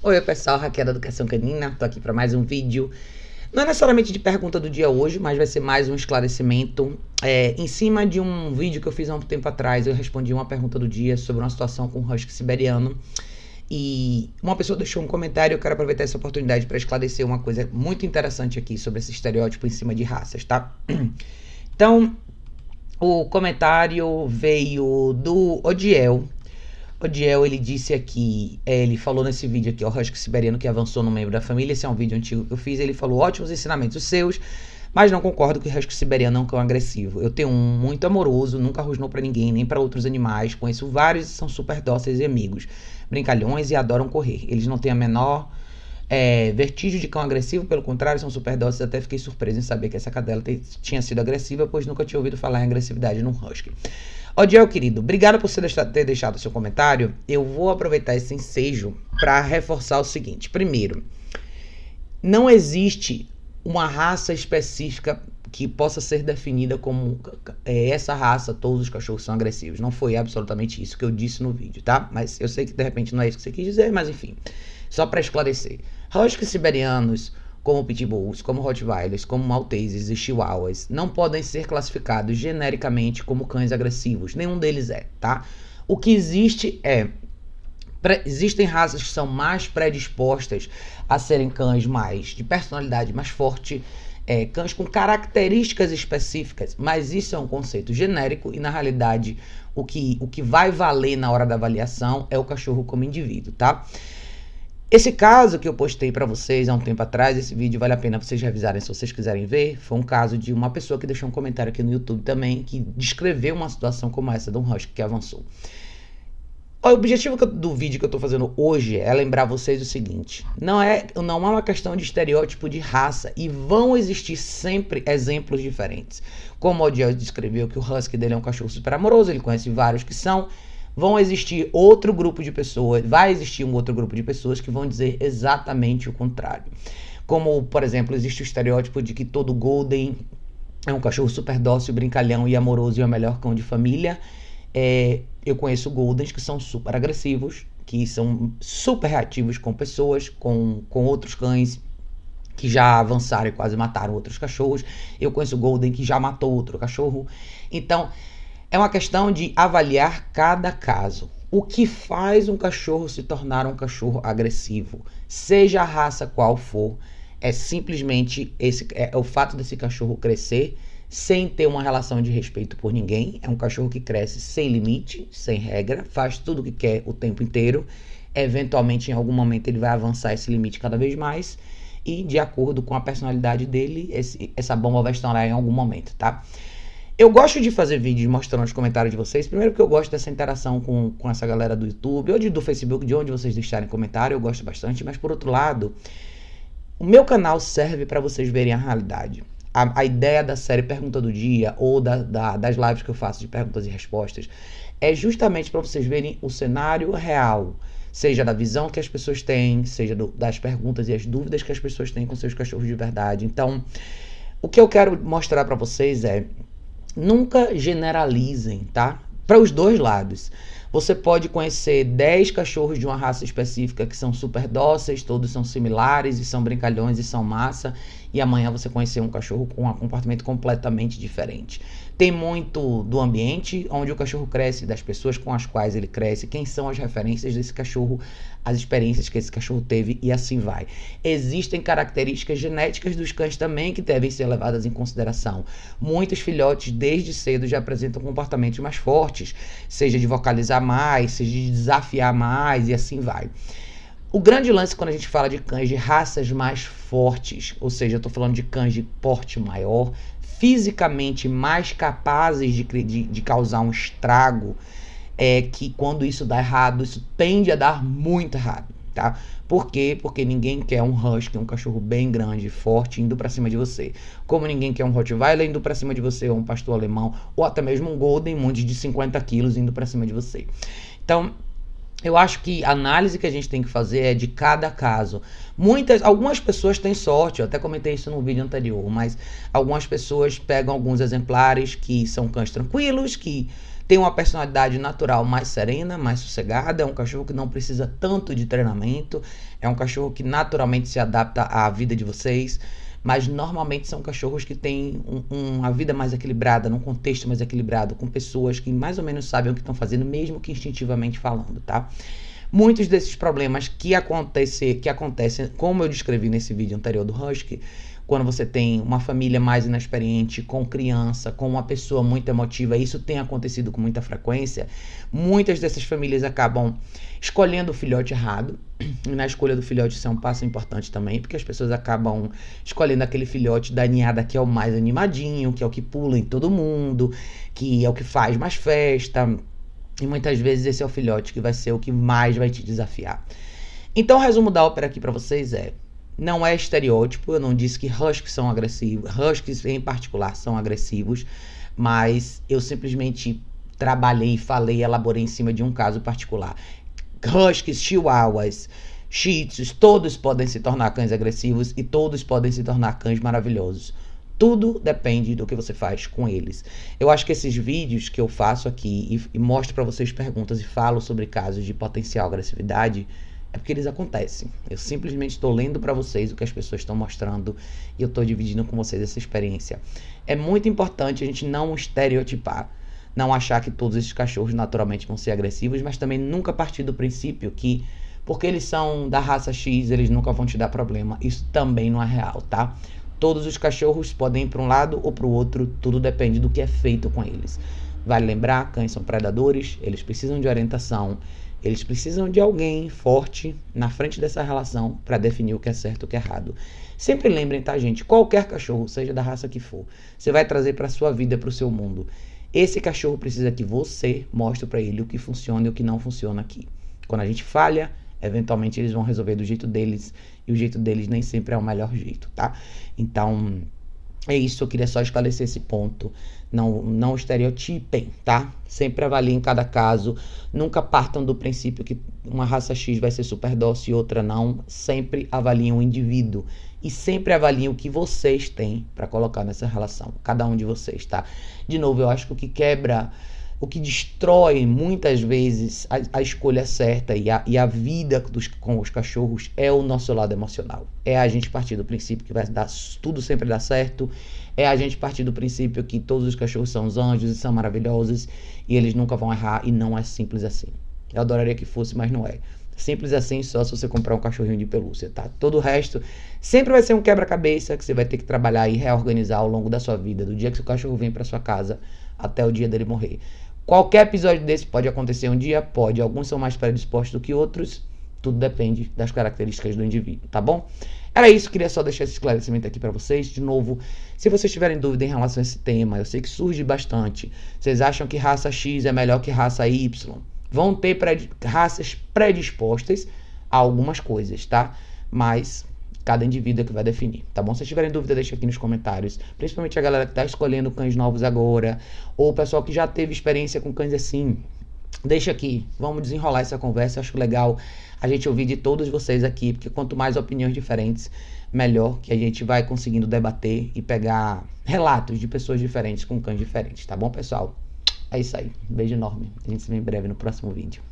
Oi, pessoal, Raquel da Educação Canina, tô aqui para mais um vídeo. Não é necessariamente de pergunta do dia hoje, mas vai ser mais um esclarecimento. É, em cima de um vídeo que eu fiz há um tempo atrás, eu respondi uma pergunta do dia sobre uma situação com um husky siberiano. E uma pessoa deixou um comentário, eu quero aproveitar essa oportunidade para esclarecer uma coisa muito interessante aqui sobre esse estereótipo em cima de raças, tá? Então, o comentário veio do Odiel, o Diel, ele disse aqui, é, ele falou nesse vídeo aqui, o Husky Siberiano que avançou no membro da família, esse é um vídeo antigo que eu fiz, ele falou ótimos ensinamentos os seus, mas não concordo que o Husky Siberiano é um cão agressivo. Eu tenho um muito amoroso, nunca rosnou para ninguém, nem para outros animais, conheço vários e são super dóceis e amigos, brincalhões e adoram correr. Eles não têm a menor é, vertigem de cão agressivo, pelo contrário, são super dóceis. Até fiquei surpreso em saber que essa cadela te, tinha sido agressiva, pois nunca tinha ouvido falar em agressividade num husky. Odiel, querido, obrigado por você ter deixado seu comentário. Eu vou aproveitar esse ensejo para reforçar o seguinte. Primeiro, não existe uma raça específica que possa ser definida como é, essa raça, todos os cachorros são agressivos. Não foi absolutamente isso que eu disse no vídeo, tá? Mas eu sei que de repente não é isso que você quis dizer, mas enfim. Só para esclarecer. Huskies siberianos, como pitbulls, como rottweilers, como malteses e chihuahuas, não podem ser classificados genericamente como cães agressivos. Nenhum deles é, tá? O que existe é existem raças que são mais predispostas a serem cães mais de personalidade mais forte, é, cães com características específicas, mas isso é um conceito genérico e na realidade o que, o que vai valer na hora da avaliação é o cachorro como indivíduo, tá? Esse caso que eu postei para vocês há um tempo atrás, esse vídeo vale a pena vocês revisarem se vocês quiserem ver. Foi um caso de uma pessoa que deixou um comentário aqui no YouTube também, que descreveu uma situação como essa de um husky que avançou. O objetivo do vídeo que eu tô fazendo hoje é lembrar vocês o seguinte: não é, não é uma questão de estereótipo de raça e vão existir sempre exemplos diferentes. Como o Odiel descreveu que o husky dele é um cachorro super amoroso, ele conhece vários que são vão existir outro grupo de pessoas, vai existir um outro grupo de pessoas que vão dizer exatamente o contrário. Como, por exemplo, existe o estereótipo de que todo Golden é um cachorro super dócil, brincalhão e amoroso e é o melhor cão de família. É, eu conheço Goldens que são super agressivos, que são super reativos com pessoas, com, com outros cães que já avançaram e quase mataram outros cachorros. Eu conheço Golden que já matou outro cachorro. Então, é uma questão de avaliar cada caso. O que faz um cachorro se tornar um cachorro agressivo, seja a raça qual for, é simplesmente esse é, o fato desse cachorro crescer sem ter uma relação de respeito por ninguém. É um cachorro que cresce sem limite, sem regra, faz tudo o que quer o tempo inteiro. Eventualmente, em algum momento, ele vai avançar esse limite cada vez mais. E, de acordo com a personalidade dele, esse, essa bomba vai estourar em algum momento, tá? Eu gosto de fazer vídeos mostrando os comentários de vocês. Primeiro porque eu gosto dessa interação com, com essa galera do YouTube ou de, do Facebook, de onde vocês deixarem comentário, eu gosto bastante. Mas por outro lado, o meu canal serve para vocês verem a realidade. A, a, ideia da série Pergunta do Dia ou da, da, das lives que eu faço de perguntas e respostas é justamente para vocês verem o cenário real. Seja da visão que as pessoas têm, seja do, das perguntas e as dúvidas que as pessoas têm com seus cachorros de verdade. Então, o que eu quero mostrar para vocês é nunca generalizem, tá? Para os dois lados. Você pode conhecer 10 cachorros de uma raça específica que são super dóceis, todos são similares e são brincalhões e são massa, e amanhã você conhecer um cachorro com um comportamento completamente diferente. Tem muito do ambiente onde o cachorro cresce, das pessoas com as quais ele cresce, quem são as referências desse cachorro, as experiências que esse cachorro teve e assim vai. Existem características genéticas dos cães também que devem ser levadas em consideração. Muitos filhotes desde cedo já apresentam comportamentos mais fortes, seja de vocalizar mais, seja de desafiar mais e assim vai. O grande lance quando a gente fala de cães de raças mais fortes, ou seja, eu estou falando de cães de porte maior, fisicamente mais capazes de, de, de causar um estrago, é que quando isso dá errado, isso tende a dar muito errado, tá? Por quê? Porque ninguém quer um husky, um cachorro bem grande, forte, indo para cima de você. Como ninguém quer um Rottweiler indo para cima de você, ou um pastor alemão, ou até mesmo um Golden Monte de 50 quilos indo para cima de você. Então, eu acho que a análise que a gente tem que fazer é de cada caso. Muitas, algumas pessoas têm sorte, eu até comentei isso no vídeo anterior, mas algumas pessoas pegam alguns exemplares que são cães tranquilos, que tem uma personalidade natural mais serena, mais sossegada, é um cachorro que não precisa tanto de treinamento, é um cachorro que naturalmente se adapta à vida de vocês, mas normalmente são cachorros que têm um, uma vida mais equilibrada, num contexto mais equilibrado, com pessoas que mais ou menos sabem o que estão fazendo, mesmo que instintivamente falando, tá? Muitos desses problemas que, acontecer, que acontecem, como eu descrevi nesse vídeo anterior do Husky, quando você tem uma família mais inexperiente, com criança, com uma pessoa muito emotiva, isso tem acontecido com muita frequência. Muitas dessas famílias acabam escolhendo o filhote errado. E na escolha do filhote isso é um passo importante também, porque as pessoas acabam escolhendo aquele filhote da ninhada que é o mais animadinho, que é o que pula em todo mundo, que é o que faz mais festa. E muitas vezes esse é o filhote que vai ser o que mais vai te desafiar. Então, o resumo da ópera aqui para vocês é: não é estereótipo, eu não disse que huskies são agressivos, huskies em particular são agressivos, mas eu simplesmente trabalhei, falei, elaborei em cima de um caso particular. Huskies, chihuahuas, shih tzus, todos podem se tornar cães agressivos e todos podem se tornar cães maravilhosos. Tudo depende do que você faz com eles. Eu acho que esses vídeos que eu faço aqui e, e mostro para vocês perguntas e falo sobre casos de potencial agressividade, é porque eles acontecem. Eu simplesmente estou lendo para vocês o que as pessoas estão mostrando e eu estou dividindo com vocês essa experiência. É muito importante a gente não estereotipar, não achar que todos esses cachorros naturalmente vão ser agressivos, mas também nunca partir do princípio que porque eles são da raça X, eles nunca vão te dar problema. Isso também não é real, tá? Todos os cachorros podem ir para um lado ou para o outro, tudo depende do que é feito com eles. Vale lembrar, cães são predadores, eles precisam de orientação eles precisam de alguém forte na frente dessa relação para definir o que é certo e o que é errado. Sempre lembrem, tá, gente? Qualquer cachorro, seja da raça que for, você vai trazer para sua vida, para o seu mundo. Esse cachorro precisa que você mostre para ele o que funciona e o que não funciona aqui. Quando a gente falha, eventualmente eles vão resolver do jeito deles e o jeito deles nem sempre é o melhor jeito, tá? Então, é isso, eu queria só esclarecer esse ponto. Não, não estereotipem, tá? Sempre avaliem cada caso. Nunca partam do princípio que uma raça X vai ser super dócil e outra não. Sempre avaliem o indivíduo. E sempre avaliem o que vocês têm para colocar nessa relação. Cada um de vocês, tá? De novo, eu acho que o que quebra o que destrói muitas vezes a, a escolha certa e a, e a vida dos, com os cachorros é o nosso lado emocional. É a gente partir do princípio que vai dar tudo sempre dar certo. É a gente partir do princípio que todos os cachorros são os anjos e são maravilhosos e eles nunca vão errar e não é simples assim. Eu adoraria que fosse, mas não é. Simples assim só se você comprar um cachorrinho de pelúcia, tá? Todo o resto sempre vai ser um quebra-cabeça que você vai ter que trabalhar e reorganizar ao longo da sua vida, do dia que seu cachorro vem para sua casa até o dia dele morrer. Qualquer episódio desse pode acontecer um dia? Pode. Alguns são mais predispostos do que outros. Tudo depende das características do indivíduo, tá bom? Era isso, queria só deixar esse esclarecimento aqui para vocês. De novo, se vocês tiverem dúvida em relação a esse tema, eu sei que surge bastante. Vocês acham que raça X é melhor que raça Y? Vão ter pred... raças predispostas a algumas coisas, tá? Mas cada indivíduo é que vai definir, tá bom? Se tiverem dúvida, deixa aqui nos comentários. Principalmente a galera que está escolhendo cães novos agora, ou o pessoal que já teve experiência com cães assim. Deixa aqui, vamos desenrolar essa conversa. Eu acho legal a gente ouvir de todos vocês aqui, porque quanto mais opiniões diferentes, melhor que a gente vai conseguindo debater e pegar relatos de pessoas diferentes com cães diferentes, tá bom, pessoal? É isso aí. Beijo enorme. A gente se vê em breve no próximo vídeo.